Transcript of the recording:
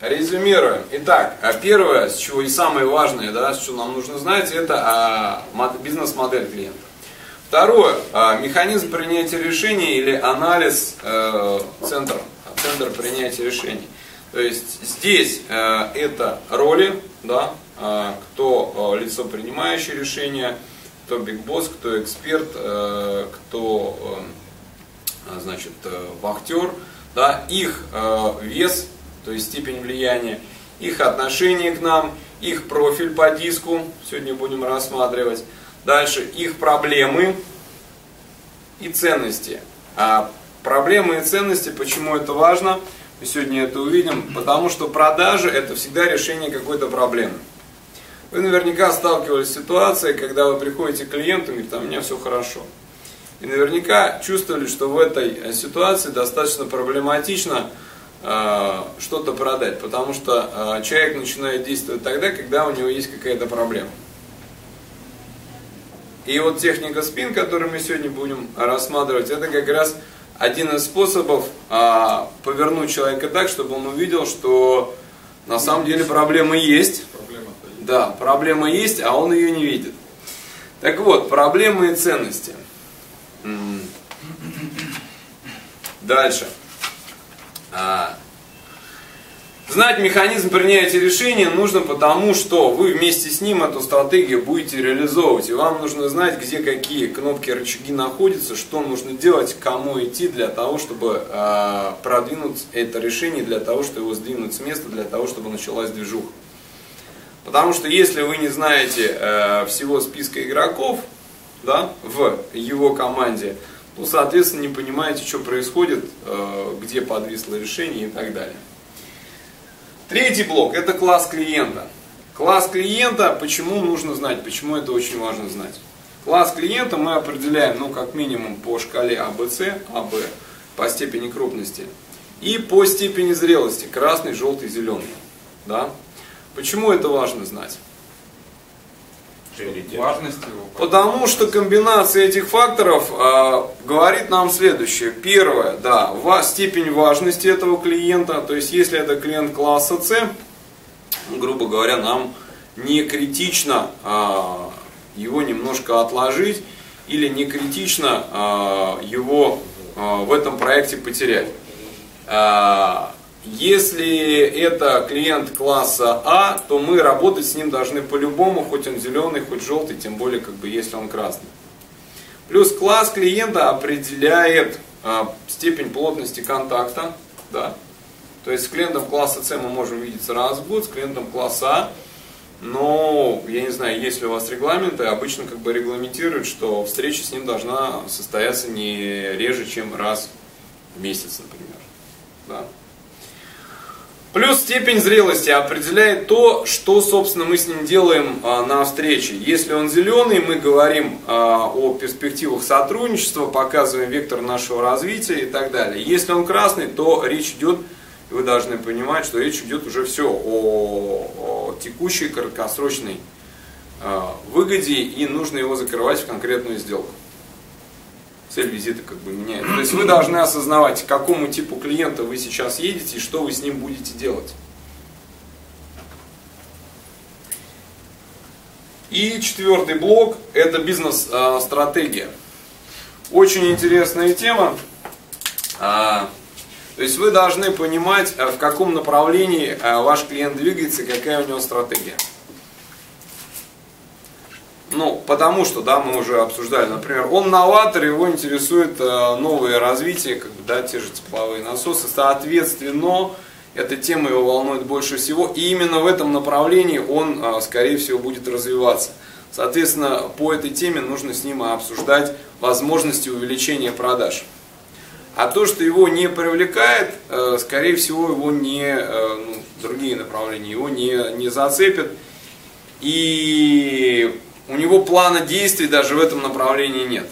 Резюмируем. Итак, а первое, с чего и самое важное, да, что нам нужно знать, это а, бизнес-модель клиента. Второе, а, механизм принятия решений или анализ э, центра, центр принятия решений. То есть здесь э, это роли, да, кто лицо принимающее решение, кто бигбосс, кто эксперт, э, кто значит, вахтер, да, их вес то есть степень влияния, их отношение к нам, их профиль по диску, сегодня будем рассматривать. Дальше их проблемы и ценности. А проблемы и ценности, почему это важно, мы сегодня это увидим, потому что продажи это всегда решение какой-то проблемы. Вы наверняка сталкивались с ситуацией, когда вы приходите к клиенту и говорите, у меня все хорошо. И наверняка чувствовали, что в этой ситуации достаточно проблематично Э, что-то продать, потому что э, человек начинает действовать тогда, когда у него есть какая-то проблема. И вот техника спин, которую мы сегодня будем рассматривать, это как раз один из способов э, повернуть человека так, чтобы он увидел, что на самом деле проблема есть. Проблема есть. Да, проблема есть, а он ее не видит. Так вот, проблемы и ценности. Дальше. А, знать механизм принятия решения нужно потому, что вы вместе с ним эту стратегию будете реализовывать. И вам нужно знать, где какие кнопки, рычаги находятся, что нужно делать, кому идти для того, чтобы э, продвинуть это решение, для того, чтобы его сдвинуть с места, для того, чтобы началась движуха. Потому что если вы не знаете э, всего списка игроков да, в его команде, ну, соответственно, не понимаете, что происходит, э, где подвисло решение и так далее. Третий блок – это класс клиента. Класс клиента, почему нужно знать, почему это очень важно знать. Класс клиента мы определяем, ну, как минимум по шкале АБЦ, АБ, по степени крупности, и по степени зрелости, красный, желтый, зеленый. Да? Почему это важно знать? Важность его. Потому что комбинация этих факторов э, говорит нам следующее. Первое, да, ва, степень важности этого клиента. То есть, если это клиент класса С, грубо говоря, нам не критично э, его немножко отложить или не критично э, его э, в этом проекте потерять. Если это клиент класса А, то мы работать с ним должны по-любому, хоть он зеленый, хоть желтый, тем более, как бы, если он красный. Плюс класс клиента определяет а, степень плотности контакта. Да. То есть с клиентом класса С мы можем видеться раз в год, с клиентом класса А, но я не знаю, есть ли у вас регламенты, обычно как бы регламентируют, что встреча с ним должна состояться не реже, чем раз в месяц, например. Да. Плюс степень зрелости определяет то, что, собственно, мы с ним делаем а, на встрече. Если он зеленый, мы говорим а, о перспективах сотрудничества, показываем вектор нашего развития и так далее. Если он красный, то речь идет, вы должны понимать, что речь идет уже все о, о текущей краткосрочной а, выгоде и нужно его закрывать в конкретную сделку цель визита как бы меняется. То есть вы должны осознавать, к какому типу клиента вы сейчас едете и что вы с ним будете делать. И четвертый блок – это бизнес-стратегия. Очень интересная тема. А, то есть вы должны понимать, в каком направлении а, ваш клиент двигается, какая у него стратегия. Ну, потому что, да, мы уже обсуждали, например, он новатор, его интересует э, новое развитие, как бы, да, те же тепловые насосы, соответственно, эта тема его волнует больше всего, и именно в этом направлении он, э, скорее всего, будет развиваться. Соответственно, по этой теме нужно с ним обсуждать возможности увеличения продаж. А то, что его не привлекает, э, скорее всего, его не, э, ну, другие направления его не, не зацепят. И у него плана действий даже в этом направлении нет.